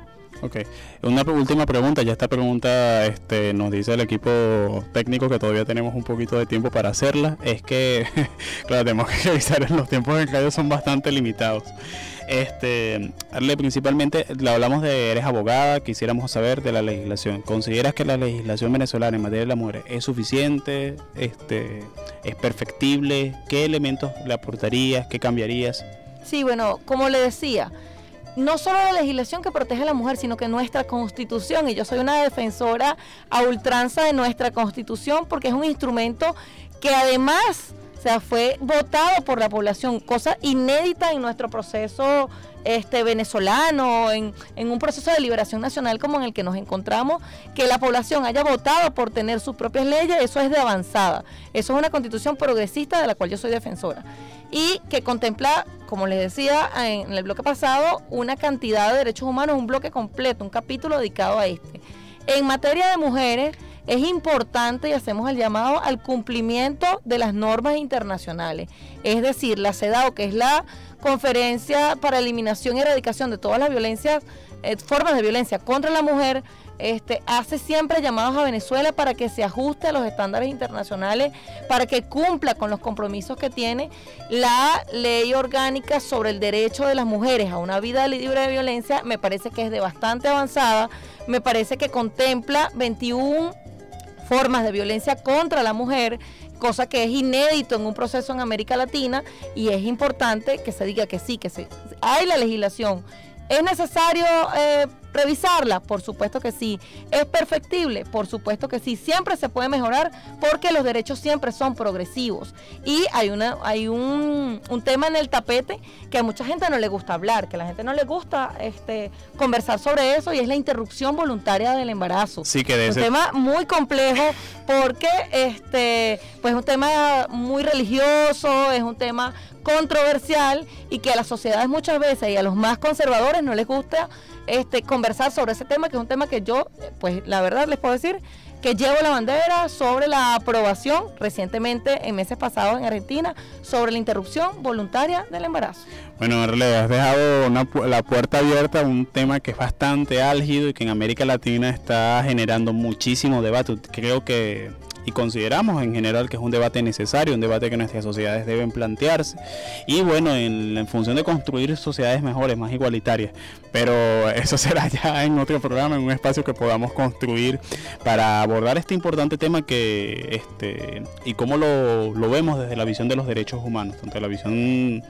Ok, una última pregunta, ya esta pregunta este, nos dice el equipo técnico que todavía tenemos un poquito de tiempo para hacerla, es que, claro, tenemos que revisar, los tiempos de radio son bastante limitados. Este, principalmente, le hablamos de, eres abogada, quisiéramos saber de la legislación. ¿Consideras que la legislación venezolana en materia de la mujer es suficiente? Este, ¿Es perfectible? ¿Qué elementos le aportarías? ¿Qué cambiarías? Sí, bueno, como le decía, no solo la legislación que protege a la mujer, sino que nuestra constitución, y yo soy una defensora a ultranza de nuestra constitución porque es un instrumento que además o sea, fue votado por la población, cosa inédita en nuestro proceso este, venezolano, en, en, un proceso de liberación nacional como en el que nos encontramos, que la población haya votado por tener sus propias leyes, eso es de avanzada. Eso es una constitución progresista de la cual yo soy defensora y que contempla, como les decía en el bloque pasado, una cantidad de derechos humanos, un bloque completo, un capítulo dedicado a este. En materia de mujeres, es importante y hacemos el llamado al cumplimiento de las normas internacionales. Es decir, la CEDAW, que es la Conferencia para Eliminación y Erradicación de todas las violencias, eh, formas de violencia contra la mujer, este, hace siempre llamados a Venezuela para que se ajuste a los estándares internacionales, para que cumpla con los compromisos que tiene la ley orgánica sobre el derecho de las mujeres a una vida libre de violencia, me parece que es de bastante avanzada, me parece que contempla 21 formas de violencia contra la mujer, cosa que es inédito en un proceso en América Latina y es importante que se diga que sí, que se, hay la legislación. ¿Es necesario eh, revisarla? Por supuesto que sí. ¿Es perfectible? Por supuesto que sí. Siempre se puede mejorar porque los derechos siempre son progresivos. Y hay, una, hay un, tema en el tapete que a mucha gente no le gusta hablar, que a la gente no le gusta este, conversar sobre eso y es la interrupción voluntaria del embarazo. Sí, que es un tema muy complejo porque este, pues es un tema muy religioso, es un tema controversial y que a las sociedades muchas veces y a los más conservadores no les gusta este, conversar sobre ese tema, que es un tema que yo, pues la verdad les puedo decir que llevo la bandera sobre la aprobación recientemente en meses pasados en Argentina sobre la interrupción voluntaria del embarazo. Bueno, le has dejado la puerta abierta a un tema que es bastante álgido y que en América Latina está generando muchísimo debate. Creo que y consideramos en general que es un debate necesario, un debate que nuestras sociedades deben plantearse y bueno, en, función de construir sociedades mejores, más igualitarias, pero eso será ya en otro programa, en un espacio que podamos construir para abordar este importante tema que este y cómo lo, lo vemos desde la visión de los derechos humanos, tanto la visión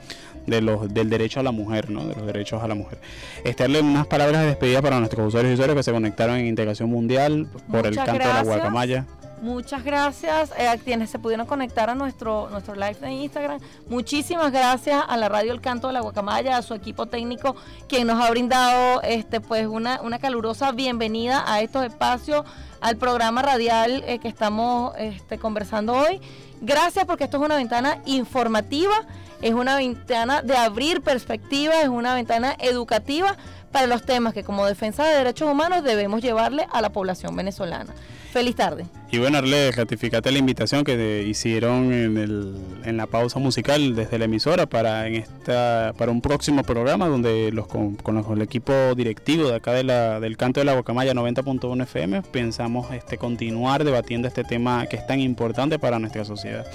de los, del derecho a la mujer, ¿no? de los derechos a la mujer. Estarle unas palabras de despedida para nuestros usuarios y usuarios que se conectaron en Integración Mundial por el canto de la guacamaya. Muchas gracias eh, a quienes se pudieron conectar a nuestro, nuestro live de Instagram. Muchísimas gracias a la radio El Canto de la Guacamaya, a su equipo técnico, quien nos ha brindado este, pues una, una calurosa bienvenida a estos espacios, al programa radial eh, que estamos este, conversando hoy. Gracias porque esto es una ventana informativa, es una ventana de abrir perspectivas, es una ventana educativa para los temas que como defensa de derechos humanos debemos llevarle a la población venezolana. Feliz tarde. Y bueno, Arle, ratificate la invitación que te hicieron en, el, en la pausa musical desde la emisora para en esta para un próximo programa donde los con, con los- el equipo directivo de acá de la, del canto de la Guacamaya 90.1 FM pensamos este continuar debatiendo este tema que es tan importante para nuestra sociedad.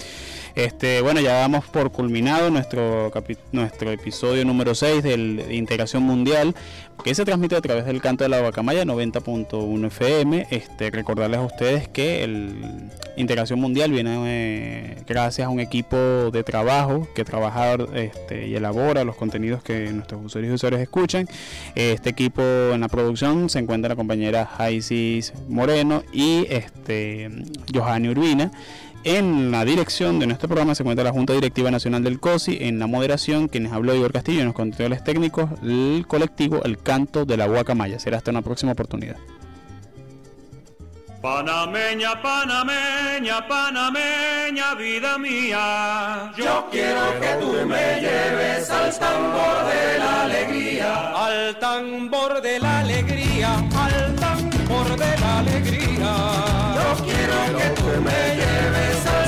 Este, bueno, ya damos por culminado nuestro episodio número 6 del de Integración Mundial, que se transmite a través del canto de la Guacamaya 90.1 FM. Recordarles a ustedes que el Integración Mundial viene eh, gracias a un equipo de trabajo que trabaja este, y elabora los contenidos que nuestros usuarios y usuarios escuchan. Este equipo en la producción se encuentra la compañera Jaisis Moreno y este, Johanny Urbina. En la dirección de nuestro programa se encuentra la Junta Directiva Nacional del COSI. En la moderación, quienes habló Igor Castillo, en los controles técnicos, el colectivo El Canto de la Guacamaya. Será hasta una próxima oportunidad. Panameña, panameña, panameña, vida mía. Yo quiero que tú me lleves al tambor de la alegría. Al tambor de la alegría, al tambor de la alegría. Yo quiero que tú me lleves al